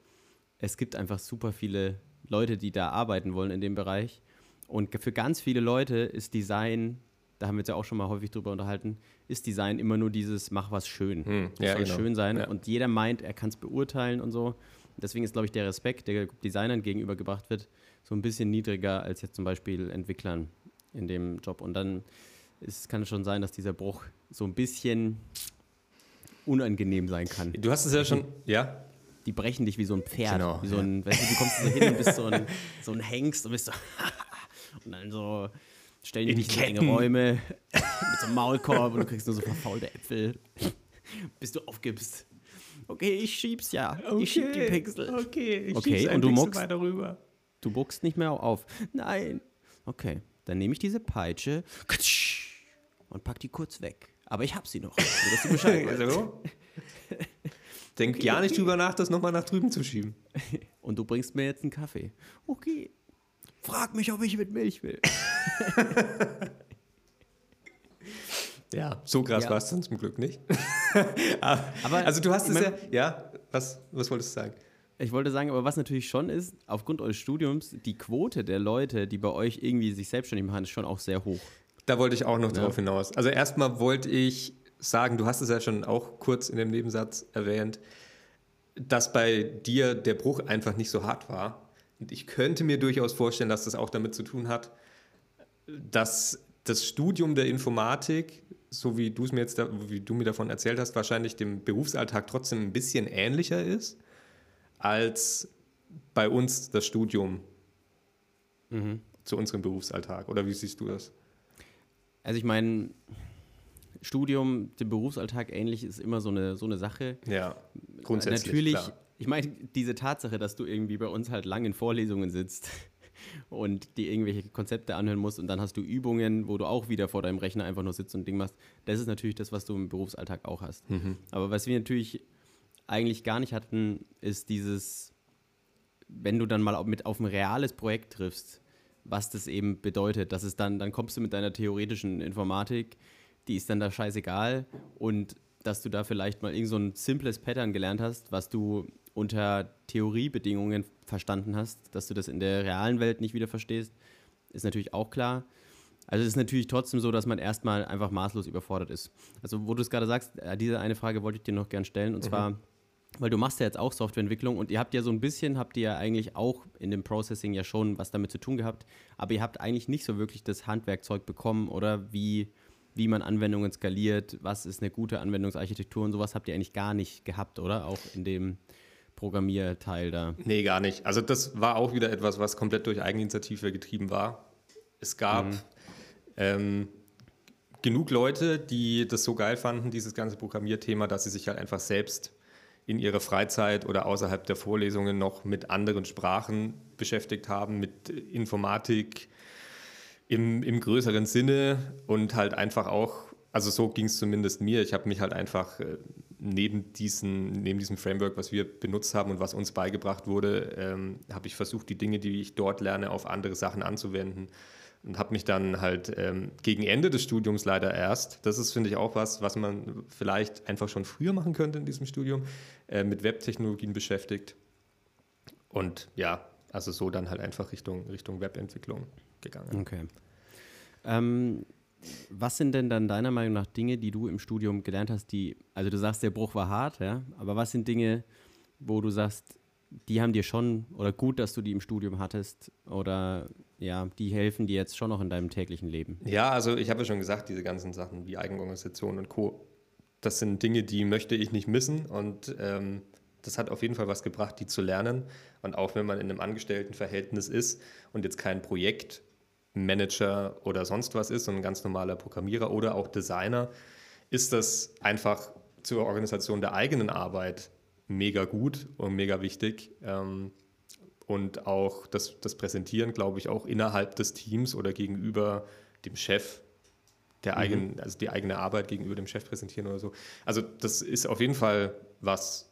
es gibt einfach super viele Leute, die da arbeiten wollen in dem Bereich. Und für ganz viele Leute ist Design, da haben wir uns ja auch schon mal häufig drüber unterhalten, ist Design immer nur dieses, mach was schön. Hm, ja, soll genau. schön sein. Ja. Und jeder meint, er kann es beurteilen und so. Deswegen ist, glaube ich, der Respekt, der Designern gegenübergebracht wird, so ein bisschen niedriger als jetzt zum Beispiel Entwicklern in dem Job. Und dann ist, kann es schon sein, dass dieser Bruch so ein bisschen unangenehm sein kann. Du hast es ja schon, ja? Die brechen dich wie so ein Pferd. Genau. Wie so ein, ja. weißt du, du kommst so hin und bist so ein, so ein Hengst und bist so und dann so stellen die dich in enge Räume mit so einem Maulkorb und du kriegst nur so verfaulte Äpfel, bis du aufgibst. Okay, ich schieb's ja. Okay. Ich schieb die Pixel. Okay, ich okay, und du muckst, weiter rüber. Du buckst nicht mehr auf. Nein. Okay, dann nehme ich diese Peitsche und pack die kurz weg. Aber ich hab sie noch. Dass du Bescheid also, Denk okay, gar nicht okay. drüber nach, das nochmal nach drüben zu schieben. Und du bringst mir jetzt einen Kaffee. Okay. Frag mich, ob ich mit Milch will. ja, so krass ja. war es dann zum Glück nicht. aber, also du hast es ja, ja, was, was wolltest du sagen? Ich wollte sagen, aber was natürlich schon ist, aufgrund eures Studiums, die Quote der Leute, die bei euch irgendwie sich selbstständig machen, ist schon auch sehr hoch. Da wollte ich auch noch ja. drauf hinaus. Also erstmal wollte ich sagen, du hast es ja schon auch kurz in dem Nebensatz erwähnt, dass bei dir der Bruch einfach nicht so hart war. Und ich könnte mir durchaus vorstellen, dass das auch damit zu tun hat, dass das Studium der Informatik, so wie du es mir jetzt, da, wie du mir davon erzählt hast, wahrscheinlich dem Berufsalltag trotzdem ein bisschen ähnlicher ist als bei uns das Studium mhm. zu unserem Berufsalltag. Oder wie siehst du das? Also ich meine, Studium, dem Berufsalltag ähnlich ist immer so eine, so eine Sache. Ja, grundsätzlich. Natürlich, klar. Ich meine, diese Tatsache, dass du irgendwie bei uns halt lang in Vorlesungen sitzt und dir irgendwelche Konzepte anhören musst und dann hast du Übungen, wo du auch wieder vor deinem Rechner einfach nur sitzt und Ding machst, das ist natürlich das, was du im Berufsalltag auch hast. Mhm. Aber was wir natürlich eigentlich gar nicht hatten, ist dieses, wenn du dann mal mit auf ein reales Projekt triffst, was das eben bedeutet. dass es dann, dann kommst du mit deiner theoretischen Informatik, die ist dann da scheißegal und dass du da vielleicht mal irgend so ein simples Pattern gelernt hast, was du unter Theoriebedingungen verstanden hast, dass du das in der realen Welt nicht wieder verstehst, ist natürlich auch klar. Also es ist natürlich trotzdem so, dass man erstmal einfach maßlos überfordert ist. Also wo du es gerade sagst, äh, diese eine Frage wollte ich dir noch gern stellen und mhm. zwar weil du machst ja jetzt auch Softwareentwicklung und ihr habt ja so ein bisschen, habt ihr ja eigentlich auch in dem Processing ja schon was damit zu tun gehabt, aber ihr habt eigentlich nicht so wirklich das Handwerkzeug bekommen oder wie, wie man Anwendungen skaliert, was ist eine gute Anwendungsarchitektur und sowas habt ihr eigentlich gar nicht gehabt, oder? Auch in dem Programmierteil da. Nee, gar nicht. Also das war auch wieder etwas, was komplett durch Eigeninitiative getrieben war. Es gab mhm. ähm, genug Leute, die das so geil fanden, dieses ganze Programmierthema, dass sie sich halt einfach selbst in ihrer Freizeit oder außerhalb der Vorlesungen noch mit anderen Sprachen beschäftigt haben, mit Informatik im, im größeren Sinne und halt einfach auch, also so ging es zumindest mir, ich habe mich halt einfach äh, neben, diesen, neben diesem Framework, was wir benutzt haben und was uns beigebracht wurde, ähm, habe ich versucht, die Dinge, die ich dort lerne, auf andere Sachen anzuwenden und habe mich dann halt ähm, gegen Ende des Studiums leider erst, das ist, finde ich, auch was, was man vielleicht einfach schon früher machen könnte in diesem Studium, äh, mit Webtechnologien beschäftigt. Und ja, also so dann halt einfach Richtung, Richtung Webentwicklung gegangen. Okay. Ähm, was sind denn dann deiner Meinung nach Dinge, die du im Studium gelernt hast, die, also du sagst, der Bruch war hart, ja, aber was sind Dinge, wo du sagst, die haben dir schon, oder gut, dass du die im Studium hattest, oder ja, die helfen dir jetzt schon noch in deinem täglichen Leben? Ja, also ich habe ja schon gesagt, diese ganzen Sachen wie Eigenorganisation und Co., das sind Dinge, die möchte ich nicht missen und ähm, das hat auf jeden Fall was gebracht, die zu lernen. Und auch wenn man in einem Angestelltenverhältnis ist und jetzt kein Projektmanager oder sonst was ist, sondern ein ganz normaler Programmierer oder auch Designer, ist das einfach zur Organisation der eigenen Arbeit mega gut und mega wichtig. Ähm, und auch das, das Präsentieren, glaube ich, auch innerhalb des Teams oder gegenüber dem Chef, der eigenen, also die eigene Arbeit gegenüber dem Chef präsentieren oder so. Also das ist auf jeden Fall was,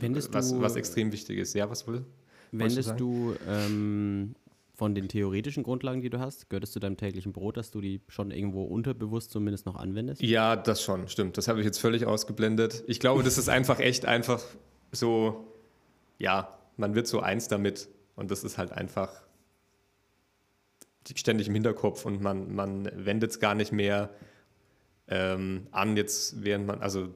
was, was extrem wichtig ist. Ja, was will? wendest sagen? du ähm, von den theoretischen Grundlagen, die du hast, gehört es zu deinem täglichen Brot, dass du die schon irgendwo unterbewusst zumindest noch anwendest? Ja, das schon, stimmt. Das habe ich jetzt völlig ausgeblendet. Ich glaube, das ist einfach echt einfach so, ja, man wird so eins damit und das ist halt einfach ständig im Hinterkopf und man, man wendet es gar nicht mehr ähm, an, jetzt während man, also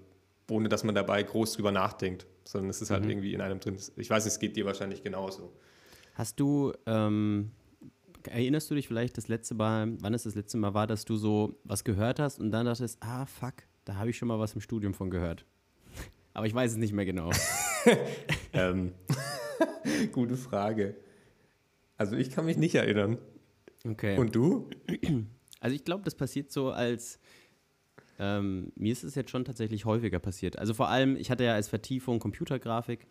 ohne dass man dabei groß drüber nachdenkt, sondern es ist halt Mhm. irgendwie in einem drin. Ich weiß, es geht dir wahrscheinlich genauso. Hast du, ähm, erinnerst du dich vielleicht das letzte Mal, wann es das letzte Mal war, dass du so was gehört hast und dann dachtest, ah, fuck, da habe ich schon mal was im Studium von gehört. Aber ich weiß es nicht mehr genau. ähm, gute Frage. Also ich kann mich nicht erinnern. Okay. Und du? Also ich glaube, das passiert so als, ähm, mir ist es jetzt schon tatsächlich häufiger passiert. Also vor allem, ich hatte ja als Vertiefung Computergrafik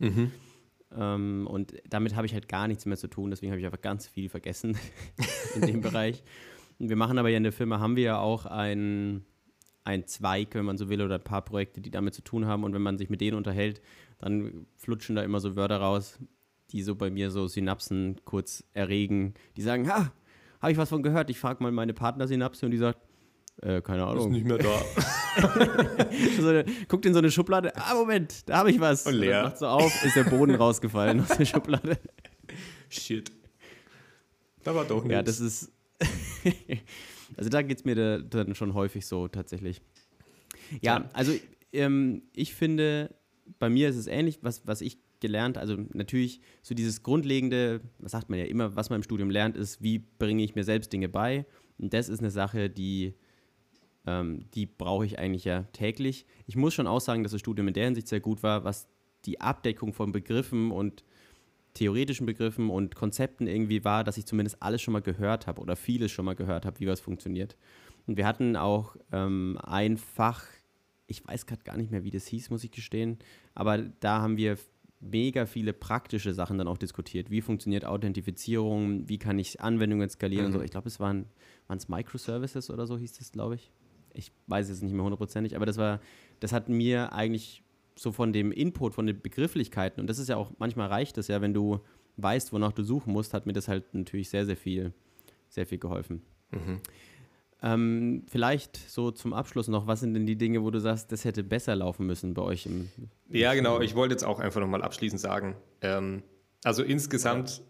ähm, und damit habe ich halt gar nichts mehr zu tun, deswegen habe ich einfach ganz viel vergessen in dem Bereich. Wir machen aber ja in der Firma, haben wir ja auch ein, ein Zweig, wenn man so will, oder ein paar Projekte, die damit zu tun haben und wenn man sich mit denen unterhält, dann flutschen da immer so Wörter raus, die so bei mir so Synapsen kurz erregen, die sagen, ha, habe ich was von gehört? Ich frage mal meine Partnersynapse und die sagt, äh, keine Ist Ahnung. nicht mehr da. so guckt in so eine Schublade, ah, Moment, da habe ich was. Und leer. Macht so auf, ist der Boden rausgefallen aus der Schublade. Shit. Da war doch nichts. Ja, das ist. also da geht es mir da, dann schon häufig so tatsächlich. Ja, Ja. also ähm, ich finde, bei mir ist es ähnlich, was, was ich gelernt, also natürlich so dieses grundlegende, was sagt man ja immer, was man im Studium lernt, ist, wie bringe ich mir selbst Dinge bei. Und das ist eine Sache, die, ähm, die brauche ich eigentlich ja täglich. Ich muss schon auch sagen, dass das Studium in der Hinsicht sehr gut war, was die Abdeckung von Begriffen und theoretischen Begriffen und Konzepten irgendwie war, dass ich zumindest alles schon mal gehört habe oder vieles schon mal gehört habe, wie was funktioniert. Und wir hatten auch ähm, ein Fach, ich weiß gerade gar nicht mehr, wie das hieß, muss ich gestehen, aber da haben wir mega viele praktische Sachen dann auch diskutiert. Wie funktioniert Authentifizierung? Wie kann ich Anwendungen skalieren und so. Mhm. Ich glaube, es waren es Microservices oder so hieß das, glaube ich. Ich weiß es nicht mehr hundertprozentig, aber das war, das hat mir eigentlich so von dem Input, von den Begrifflichkeiten, und das ist ja auch, manchmal reicht es ja, wenn du weißt, wonach du suchen musst, hat mir das halt natürlich sehr, sehr viel, sehr viel geholfen. Mhm. Ähm, vielleicht so zum Abschluss noch, was sind denn die Dinge, wo du sagst, das hätte besser laufen müssen bei euch im. Ja, genau. Ich wollte jetzt auch einfach nochmal abschließend sagen. Ähm, also insgesamt,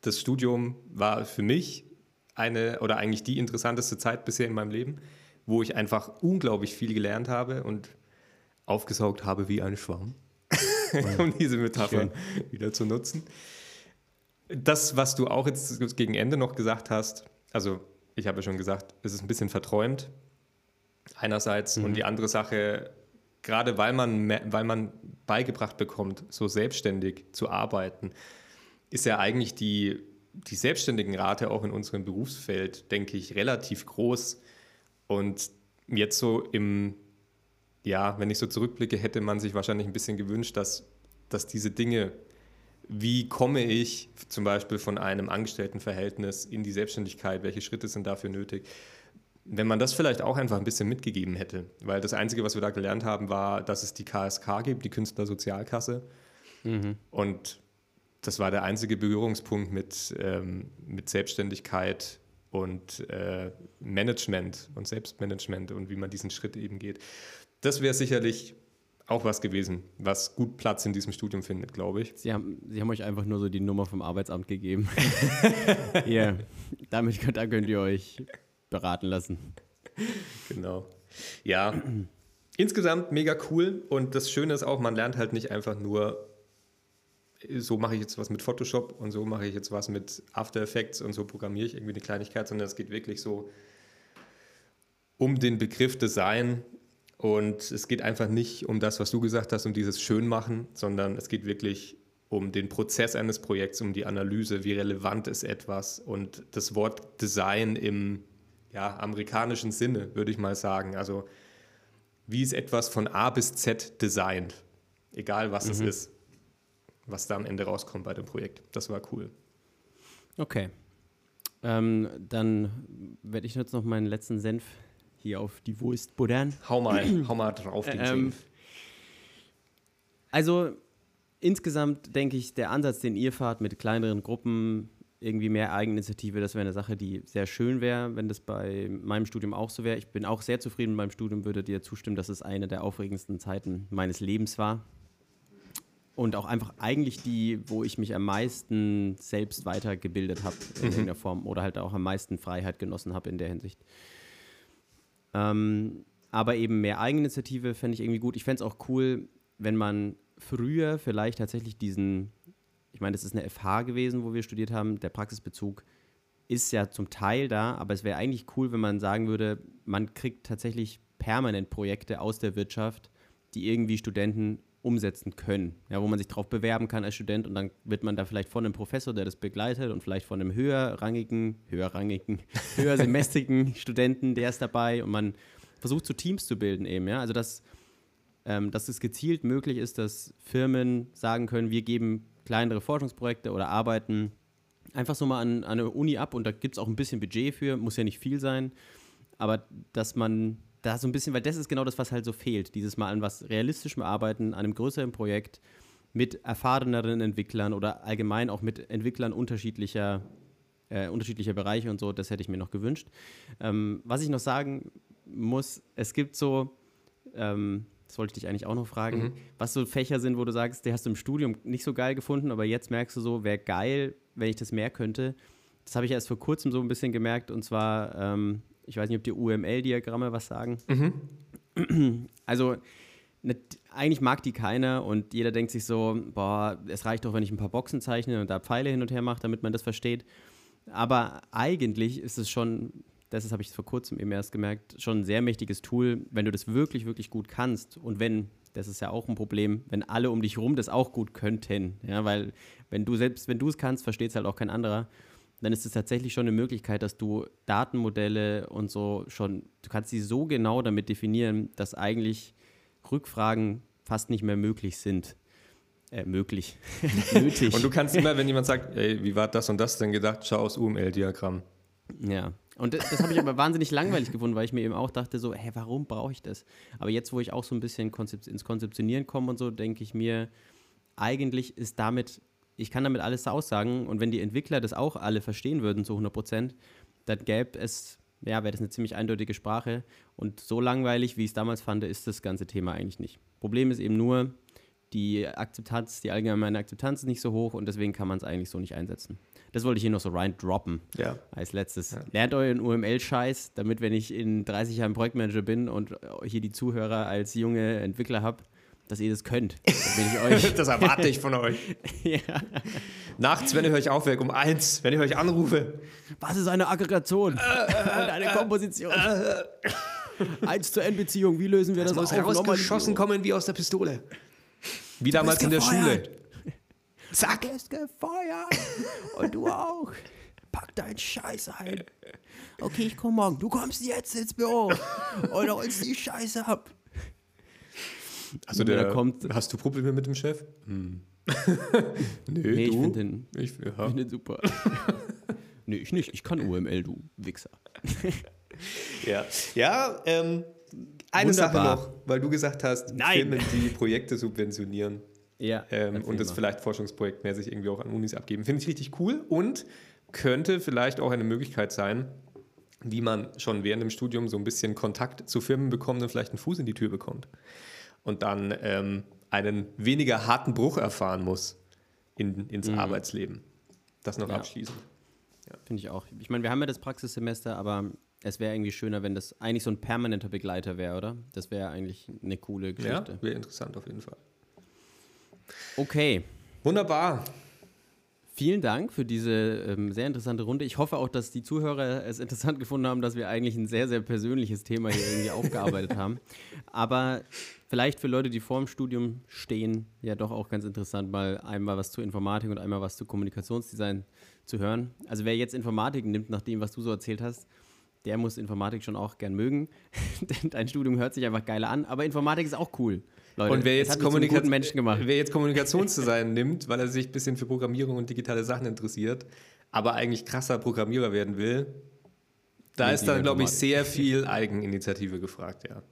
das Studium war für mich eine oder eigentlich die interessanteste Zeit bisher in meinem Leben, wo ich einfach unglaublich viel gelernt habe und aufgesaugt habe wie ein Schwamm, um diese Metapher wieder zu nutzen. Das, was du auch jetzt gegen Ende noch gesagt hast, also ich habe ja schon gesagt, es ist ein bisschen verträumt einerseits und die andere Sache, gerade weil man, weil man beigebracht bekommt, so selbstständig zu arbeiten, ist ja eigentlich die, die Selbstständigenrate auch in unserem Berufsfeld, denke ich, relativ groß. Und jetzt so im, ja, wenn ich so zurückblicke, hätte man sich wahrscheinlich ein bisschen gewünscht, dass, dass diese Dinge, wie komme ich zum Beispiel von einem Angestelltenverhältnis in die Selbstständigkeit, welche Schritte sind dafür nötig, wenn man das vielleicht auch einfach ein bisschen mitgegeben hätte. Weil das Einzige, was wir da gelernt haben, war, dass es die KSK gibt, die Künstlersozialkasse. Und das war der einzige Berührungspunkt mit, ähm, mit Selbstständigkeit und äh, Management und Selbstmanagement und wie man diesen Schritt eben geht. Das wäre sicherlich auch was gewesen, was gut Platz in diesem Studium findet, glaube ich. Sie haben, Sie haben euch einfach nur so die Nummer vom Arbeitsamt gegeben. Hier, damit könnt, da könnt ihr euch beraten lassen. Genau. Ja, insgesamt mega cool und das Schöne ist auch, man lernt halt nicht einfach nur, so mache ich jetzt was mit Photoshop und so mache ich jetzt was mit After Effects und so programmiere ich irgendwie eine Kleinigkeit, sondern es geht wirklich so um den Begriff Design. Und es geht einfach nicht um das, was du gesagt hast, um dieses Schönmachen, sondern es geht wirklich um den Prozess eines Projekts, um die Analyse, wie relevant ist etwas. Und das Wort Design im ja, amerikanischen Sinne, würde ich mal sagen. Also wie ist etwas von A bis Z designt, egal was es ist, was da am Ende rauskommt bei dem Projekt. Das war cool. Okay. Ähm, dann werde ich jetzt noch meinen letzten Senf hier auf die Wurst buddern. Hau mal, hau mal drauf den Ähm, Senf. Also insgesamt denke ich, der Ansatz, den ihr fahrt mit kleineren Gruppen, irgendwie mehr Eigeninitiative, das wäre eine Sache, die sehr schön wäre, wenn das bei meinem Studium auch so wäre. Ich bin auch sehr zufrieden mit meinem Studium, würde dir zustimmen, dass es eine der aufregendsten Zeiten meines Lebens war. Und auch einfach eigentlich die, wo ich mich am meisten selbst weitergebildet habe in irgendeiner Form oder halt auch am meisten Freiheit genossen habe in der Hinsicht. Ähm, aber eben mehr Eigeninitiative fände ich irgendwie gut. Ich fände es auch cool, wenn man früher vielleicht tatsächlich diesen, ich meine, das ist eine FH gewesen, wo wir studiert haben, der Praxisbezug ist ja zum Teil da, aber es wäre eigentlich cool, wenn man sagen würde, man kriegt tatsächlich permanent Projekte aus der Wirtschaft, die irgendwie Studenten umsetzen können, ja, wo man sich darauf bewerben kann als Student und dann wird man da vielleicht von einem Professor, der das begleitet und vielleicht von einem höherrangigen, höherrangigen, höhersemestrigen Studenten, der ist dabei und man versucht so Teams zu bilden eben, ja, also dass, ähm, dass es gezielt möglich ist, dass Firmen sagen können, wir geben kleinere Forschungsprojekte oder arbeiten einfach so mal an, an eine Uni ab und da gibt es auch ein bisschen Budget für, muss ja nicht viel sein, aber dass man da so ein bisschen, weil das ist genau das, was halt so fehlt, dieses Mal an was realistischem Arbeiten, an einem größeren Projekt mit erfahreneren Entwicklern oder allgemein auch mit Entwicklern unterschiedlicher, äh, unterschiedlicher Bereiche und so, das hätte ich mir noch gewünscht. Ähm, was ich noch sagen muss, es gibt so, ähm, das wollte ich dich eigentlich auch noch fragen, Mhm. was so Fächer sind, wo du sagst, die hast du im Studium nicht so geil gefunden, aber jetzt merkst du so, wäre geil, wenn ich das mehr könnte. Das habe ich erst vor kurzem so ein bisschen gemerkt und zwar, ähm, ich weiß nicht, ob die UML-Diagramme was sagen. Also, ne, eigentlich mag die keiner und jeder denkt sich so, boah, es reicht doch, wenn ich ein paar Boxen zeichne und da Pfeile hin und her mache, damit man das versteht. Aber eigentlich ist es schon, das habe ich vor kurzem eben erst gemerkt, schon ein sehr mächtiges Tool, wenn du das wirklich, wirklich gut kannst und wenn, das ist ja auch ein Problem, wenn alle um dich rum das auch gut könnten, ja, weil wenn du selbst, wenn du es kannst, versteht es halt auch kein anderer, dann ist es tatsächlich schon eine Möglichkeit, dass du Datenmodelle und so schon, du kannst sie so genau damit definieren, dass eigentlich Rückfragen fast nicht mehr möglich sind. Äh, möglich. Nötig. Und du kannst immer, wenn jemand sagt, ey, wie war das und das denn gedacht, schau aufs UML-Diagramm. Ja. Und das, das habe ich aber wahnsinnig langweilig gefunden, weil ich mir eben auch dachte, so, hä, warum brauche ich das? Aber jetzt, wo ich auch so ein bisschen konzep ins Konzeptionieren komme und so, denke ich mir, eigentlich ist damit, ich kann damit alles aussagen und wenn die Entwickler das auch alle verstehen würden zu 100 Prozent, dann gäbe es, ja, wäre das eine ziemlich eindeutige Sprache und so langweilig, wie ich es damals fand, ist das ganze Thema eigentlich nicht. Problem ist eben nur, die Akzeptanz, die allgemeine Akzeptanz ist nicht so hoch und deswegen kann man es eigentlich so nicht einsetzen. Das wollte ich hier noch so rein droppen Ja. als letztes. Lernt euren UML-Scheiß, damit, wenn ich in 30 Jahren Projektmanager bin und hier die Zuhörer als junge Entwickler habe, dass ihr das könnt. Da bin ich euch. Das erwarte ich von euch. ja. Nachts, wenn ihr euch aufweckt, um eins, wenn ich euch anrufe. Was ist eine Aggregation und eine Komposition? Eins zur N-Beziehung, wie lösen wir das, muss auf? herausgeschossen kommen wie aus der Pistole. Wie damals in der. Schule. Zack. Du bist gefeuert und du auch. Pack deinen Scheiß ein. Okay, ich komme morgen. Du kommst jetzt ins Büro und holst die Scheiße ab. Also der der, kommt- Hast du Probleme mit dem Chef? Hm. nee, Nee, ich finde den, ich, ja. find den super. nee, ich nicht. Ich kann UML, du Wichser. Ja, ja ähm, eine Wunderbar. Sache noch, weil du gesagt hast, Nein. Firmen, die Projekte subventionieren Ja. ähm, und das mal. vielleicht forschungsprojektmäßig irgendwie auch an Unis abgeben, finde ich richtig cool und könnte vielleicht auch eine Möglichkeit sein, wie man schon während dem Studium so ein bisschen Kontakt zu Firmen bekommt und vielleicht einen Fuß in die Tür bekommt und dann ähm, einen weniger harten Bruch erfahren muss in, ins Arbeitsleben. Das noch Mhm. Ja. abschließend. Finde ich auch. Ich meine, wir haben ja das Praxissemester, aber es wäre irgendwie schöner, wenn das eigentlich so ein permanenter Begleiter wäre, oder? Das wäre eigentlich eine coole Ja, Geschichte. wäre interessant auf jeden Fall. Okay. Wunderbar. Vielen Dank für diese ähm, sehr interessante Runde. Ich hoffe auch, dass die Zuhörer es interessant gefunden haben, dass wir eigentlich ein sehr, sehr persönliches Thema hier irgendwie aufgearbeitet haben. Aber vielleicht für Leute, die vor dem Studium stehen, ja doch auch ganz interessant, mal einmal was zur Informatik und einmal was zu Kommunikationsdesign zu hören. Also wer jetzt Informatik nimmt, nach dem, was du so erzählt hast, der muss Informatik schon auch gern mögen. Denn dein Studium hört sich einfach geiler an. Aber Informatik ist auch cool. Leute, Und wer jetzt, Kommunika wer jetzt Kommunikationsdesign nimmt, weil er sich ein bisschen für Programmierung und digitale Sachen interessiert, aber eigentlich krasser Programmierer werden will, da Nee, ist dann, glaube ich, sehr viel Eigeninitiative gefragt, ja.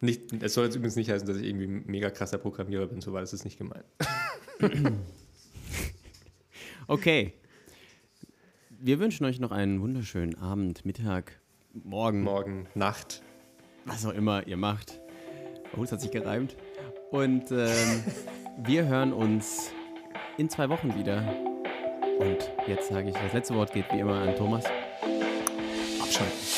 Nicht, es soll jetzt übrigens nicht heißen, dass ich irgendwie mega krasser Programmierer bin, so war das ist nicht gemeint. Okay. Wir wünschen euch noch einen wunderschönen Abend, Mittag, Morgen, Morgen, Nacht. was auch immer ihr macht. Oh, das hat sich gereimt. Und ähm, wir hören uns in zwei Wochen wieder. Und jetzt sage ich, das letzte Wort geht wie immer an Thomas. Abschalten.